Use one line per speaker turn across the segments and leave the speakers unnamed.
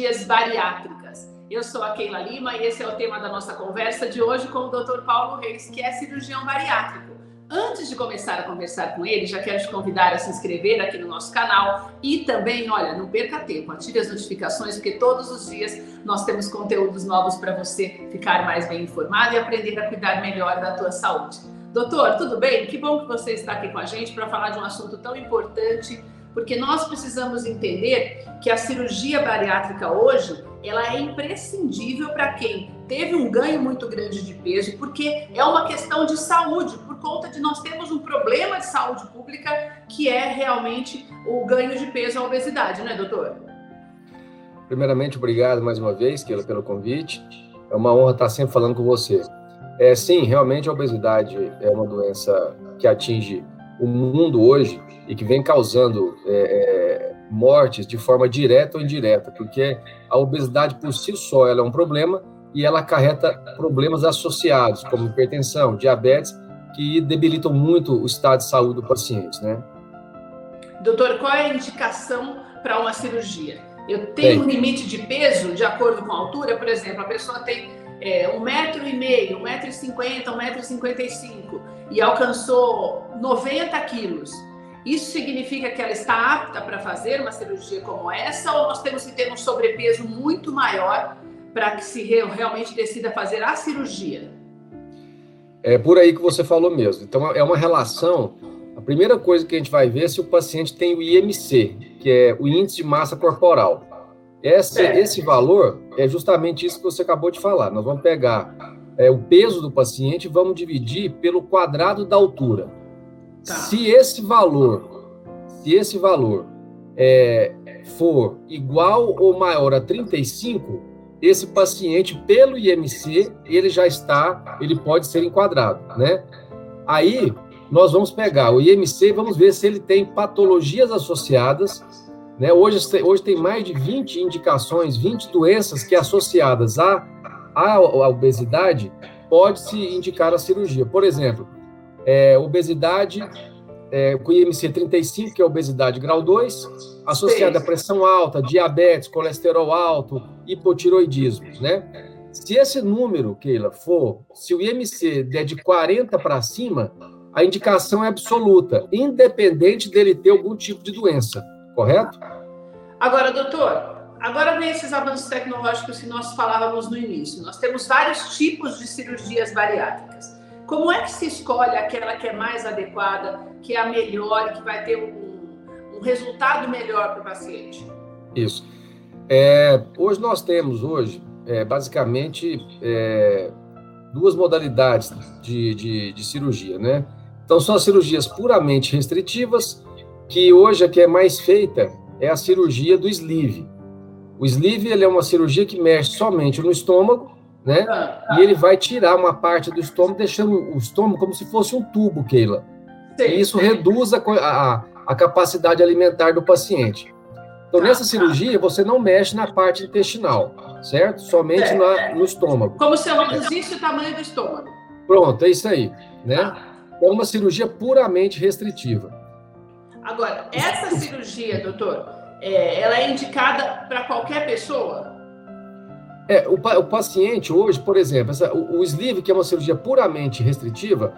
cirurgias bariátricas. Eu sou a Keila Lima e esse é o tema da nossa conversa de hoje com o Dr. Paulo Reis, que é cirurgião bariátrico. Antes de começar a conversar com ele, já quero te convidar a se inscrever aqui no nosso canal e também, olha, não perca tempo, ative as notificações, porque todos os dias nós temos conteúdos novos para você ficar mais bem informado e aprender a cuidar melhor da tua saúde. Doutor, tudo bem? Que bom que você está aqui com a gente para falar de um assunto tão importante porque nós precisamos entender que a cirurgia bariátrica hoje ela é imprescindível para quem teve um ganho muito grande de peso, porque é uma questão de saúde, por conta de nós termos um problema de saúde pública que é realmente o ganho de peso, a obesidade, né, doutor?
Primeiramente, obrigado mais uma vez, Keila, pelo convite. É uma honra estar sempre falando com você. É, sim, realmente a obesidade é uma doença que atinge o mundo hoje e que vem causando é, é, mortes de forma direta ou indireta, porque a obesidade por si só ela é um problema e ela acarreta problemas associados, como hipertensão, diabetes, que debilitam muito o estado de saúde do paciente, né?
Doutor, qual é a indicação para uma cirurgia? Eu tenho Bem, um limite de peso de acordo com a altura, por exemplo, a pessoa tem é, um metro e meio, um metro e cinquenta, um metro e cinquenta e cinco e alcançou 90 quilos. Isso significa que ela está apta para fazer uma cirurgia como essa ou nós temos que ter um sobrepeso muito maior para que se realmente decida fazer a cirurgia?
É por aí que você falou mesmo. Então é uma relação. A primeira coisa que a gente vai ver é se o paciente tem o IMC, que é o índice de massa corporal. Esse, esse valor é justamente isso que você acabou de falar. Nós vamos pegar é, o peso do paciente e vamos dividir pelo quadrado da altura. Tá. Se esse valor, se esse valor é, for igual ou maior a 35, esse paciente, pelo IMC, ele já está, ele pode ser enquadrado, né? Aí, nós vamos pegar o IMC e vamos ver se ele tem patologias associadas, né? Hoje, hoje tem mais de 20 indicações, 20 doenças que associadas à, à, à obesidade pode-se indicar a cirurgia. Por exemplo, é, obesidade é, com IMC 35, que é obesidade grau 2, associada a pressão alta, diabetes, colesterol alto, hipotiroidismo, né? Se esse número, Keila, for, se o IMC der de 40 para cima, a indicação é absoluta, independente dele ter algum tipo de doença, correto?
Agora, doutor, agora vem esses avanços tecnológicos que nós falávamos no início. Nós temos vários tipos de cirurgias bariátricas. Como é que se escolhe aquela que é mais adequada, que é a melhor, que vai ter um, um resultado melhor para o paciente?
Isso. É, hoje nós temos hoje é, basicamente é, duas modalidades de, de, de, cirurgia, né? Então são as cirurgias puramente restritivas, que hoje a que é mais feita é a cirurgia do sleeve. O sleeve ele é uma cirurgia que mexe somente no estômago né? Ah, ah. E ele vai tirar uma parte do estômago, deixando o estômago como se fosse um tubo, Keila. Sim, e isso sim. reduz a, a, a, capacidade alimentar do paciente. Então, ah, nessa cirurgia, você não mexe na parte intestinal, certo? Somente é, na, no estômago.
Como se eu reduzisse o tamanho do estômago.
Pronto, é isso aí, né? É uma cirurgia puramente restritiva.
Agora, essa cirurgia, doutor, é, ela é indicada para qualquer pessoa?
É, o, o paciente hoje, por exemplo, essa, o, o sleeve, que é uma cirurgia puramente restritiva,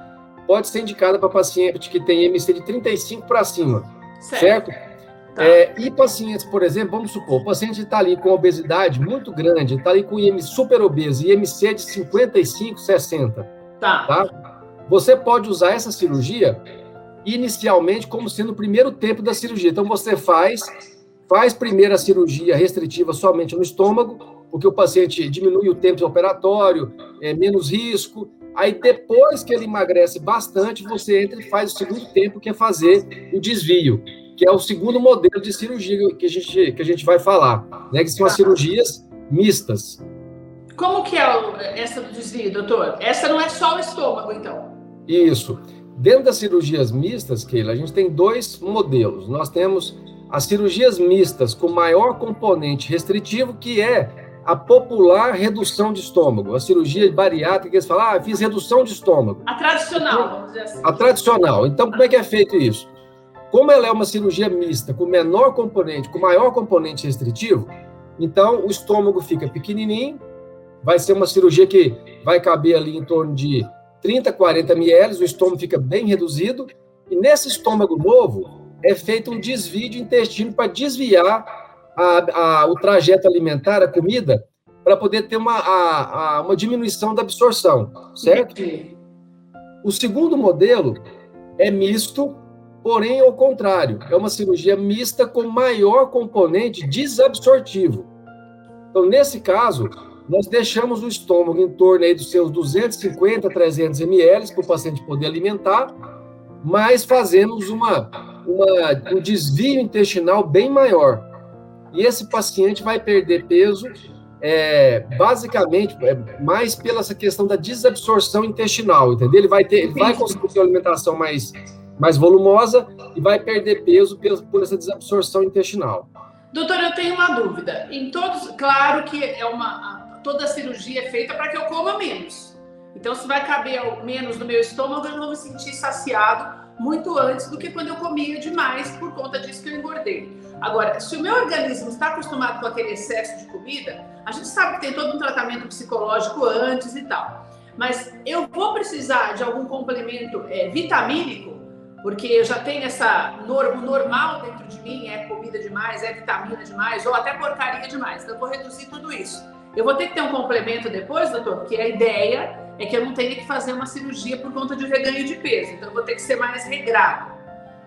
pode ser indicada para paciente que tem MC de 35 para cima, certo? certo? Tá. É, e pacientes, por exemplo, vamos supor, o paciente está ali com obesidade muito grande, está ali com IM super obeso, IMC de 55, 60. Tá. tá. Você pode usar essa cirurgia inicialmente como sendo o primeiro tempo da cirurgia. Então você faz, faz primeiro a cirurgia restritiva somente no estômago, porque o paciente diminui o tempo operatório, é menos risco. Aí depois que ele emagrece bastante, você entra e faz o segundo tempo, que é fazer o desvio, que é o segundo modelo de cirurgia que a gente, que a gente vai falar, né? Que são as cirurgias mistas.
Como que é essa do desvio, doutor? Essa não é só o estômago, então?
Isso. Dentro das cirurgias mistas, Keila, a gente tem dois modelos. Nós temos as cirurgias mistas com maior componente restritivo, que é a popular redução de estômago, a cirurgia bariátrica, eles falam, ah, fiz redução de estômago.
A tradicional, vamos dizer assim.
A tradicional. Então, como é que é feito isso? Como ela é uma cirurgia mista, com menor componente, com maior componente restritivo, então o estômago fica pequenininho, vai ser uma cirurgia que vai caber ali em torno de 30, 40 ml, o estômago fica bem reduzido, e nesse estômago novo é feito um desvio de intestino para desviar a, a, o trajeto alimentar, a comida, para poder ter uma, a, uma diminuição da absorção, certo? O segundo modelo é misto, porém ao contrário, é uma cirurgia mista com maior componente desabsortivo. Então, nesse caso, nós deixamos o estômago em torno aí dos seus 250, 300 ml para o paciente poder alimentar, mas fazemos uma, uma, um desvio intestinal bem maior. E esse paciente vai perder peso é, basicamente é, mais pela essa questão da desabsorção intestinal, entendeu? Ele vai ter, ele vai conseguir ter uma alimentação mais, mais volumosa e vai perder peso por, por essa desabsorção intestinal.
Doutor, eu tenho uma dúvida. Em todos, claro que é uma toda cirurgia é feita para que eu coma menos. Então, se vai caber menos no meu estômago, eu não vou me sentir saciado muito antes do que quando eu comia demais por conta disso que eu engordei. Agora, se o meu organismo está acostumado com aquele excesso de comida, a gente sabe que tem todo um tratamento psicológico antes e tal. Mas eu vou precisar de algum complemento é, vitamínico, porque eu já tenho essa norma normal dentro de mim, é comida demais, é vitamina demais, ou até porcaria demais. Então, eu vou reduzir tudo isso. Eu vou ter que ter um complemento depois, doutor, porque a ideia é que eu não tenha que fazer uma cirurgia por conta de reganho de peso. Então, eu vou ter que ser mais regrado.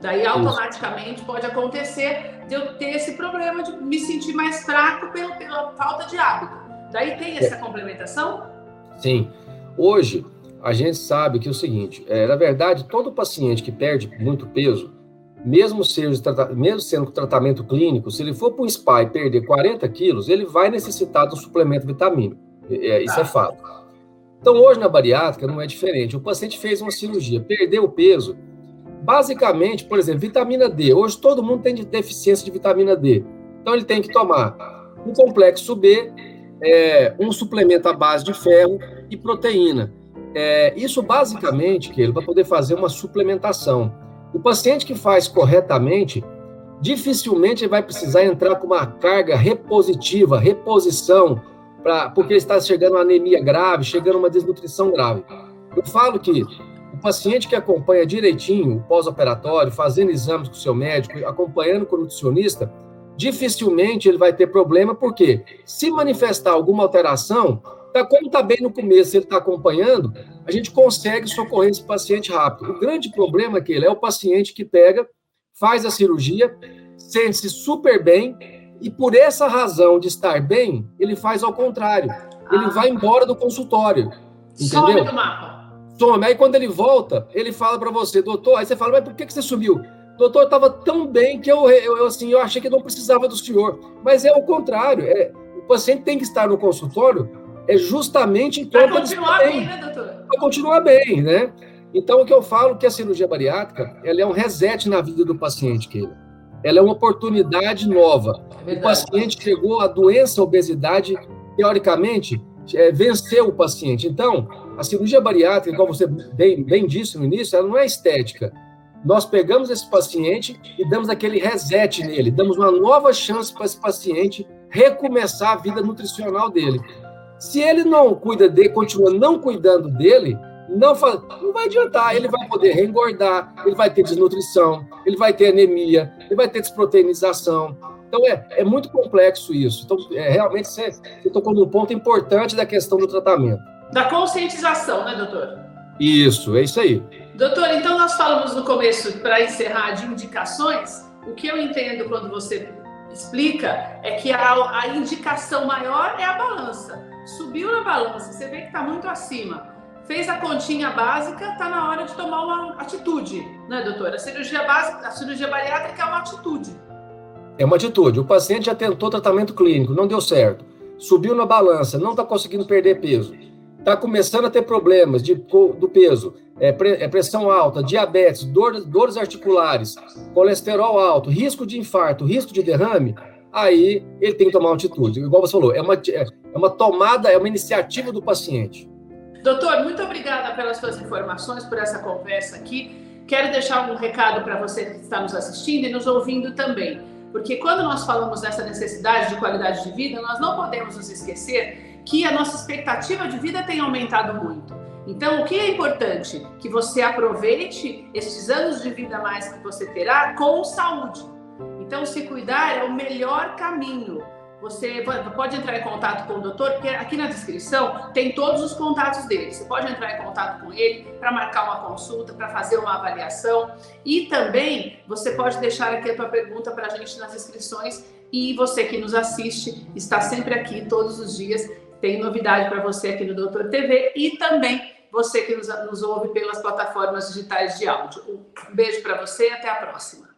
Daí, automaticamente, pode acontecer de eu ter esse problema de me sentir mais fraco pela, pela falta de hábito. Daí tem essa é. complementação?
Sim. Hoje, a gente sabe que é o seguinte, é, na verdade, todo paciente que perde muito peso, mesmo, seja, mesmo sendo tratamento clínico, se ele for para um spa e perder 40 quilos, ele vai necessitar de um suplemento vitamínico. É, isso é tá. fato. Então, hoje na bariátrica não é diferente. O paciente fez uma cirurgia, perdeu o peso. Basicamente, por exemplo, vitamina D. Hoje todo mundo tem deficiência de vitamina D. Então, ele tem que tomar um complexo B, é, um suplemento à base de ferro e proteína. É, isso basicamente, que ele vai poder fazer uma suplementação. O paciente que faz corretamente, dificilmente vai precisar entrar com uma carga repositiva, reposição, pra, porque está chegando a anemia grave, chegando uma desnutrição grave. Eu falo que o paciente que acompanha direitinho o pós-operatório, fazendo exames com o seu médico, acompanhando com o nutricionista, dificilmente ele vai ter problema, porque se manifestar alguma alteração, Tá, como está bem no começo, ele está acompanhando, a gente consegue socorrer esse paciente rápido. O grande problema é que ele é o paciente que pega, faz a cirurgia, sente-se super bem, e por essa razão de estar bem, ele faz ao contrário. Ele ah. vai embora do consultório. Entendeu? Some do mapa. Some. Aí quando ele volta, ele fala para você, doutor, aí você fala, mas por que, que você sumiu? Doutor, estava tão bem que eu, eu, assim, eu achei que não precisava do senhor. Mas é o contrário. É, o paciente tem que estar no consultório é justamente
enquanto Para continuar bem, né, doutor?
Para continuar bem, né? Então, o que eu falo que a cirurgia bariátrica, ela é um reset na vida do paciente, que ela é uma oportunidade nova. É o paciente chegou à doença, a obesidade, teoricamente, é, venceu o paciente. Então, a cirurgia bariátrica, como você bem, bem disse no início, ela não é estética. Nós pegamos esse paciente e damos aquele reset nele, damos uma nova chance para esse paciente recomeçar a vida nutricional dele. Se ele não cuida dele, continua não cuidando dele, não, faz, não vai adiantar. Ele vai poder reengordar, ele vai ter desnutrição, ele vai ter anemia, ele vai ter desproteinização. Então é, é muito complexo isso. Então, é, realmente você, você tocou num ponto importante da questão do tratamento.
Da conscientização, né, doutor?
Isso, é isso aí.
Doutor, então nós falamos no começo, para encerrar, de indicações. O que eu entendo quando você explica é que a, a indicação maior é a balança subiu na balança, você vê que está muito acima, fez a continha básica, está na hora de tomar uma atitude, né, doutora? A cirurgia básica, a cirurgia bariátrica é uma atitude.
É uma atitude. O paciente já tentou tratamento clínico, não deu certo. Subiu na balança, não está conseguindo perder peso. Está começando a ter problemas de, do peso, é, é pressão alta, diabetes, dor, dores articulares, colesterol alto, risco de infarto, risco de derrame aí ele tem que tomar uma atitude. Igual você falou, é uma, é uma tomada, é uma iniciativa do paciente.
Doutor, muito obrigada pelas suas informações, por essa conversa aqui. Quero deixar um recado para você que está nos assistindo e nos ouvindo também, porque quando nós falamos nessa necessidade de qualidade de vida, nós não podemos nos esquecer que a nossa expectativa de vida tem aumentado muito. Então, o que é importante? Que você aproveite esses anos de vida mais que você terá com saúde. Então, se cuidar é o melhor caminho. Você pode entrar em contato com o doutor, porque aqui na descrição tem todos os contatos dele. Você pode entrar em contato com ele para marcar uma consulta, para fazer uma avaliação. E também você pode deixar aqui a tua pergunta para a gente nas inscrições. E você que nos assiste está sempre aqui todos os dias. Tem novidade para você aqui no Doutor TV e também você que nos, nos ouve pelas plataformas digitais de áudio. Um beijo para você e até a próxima.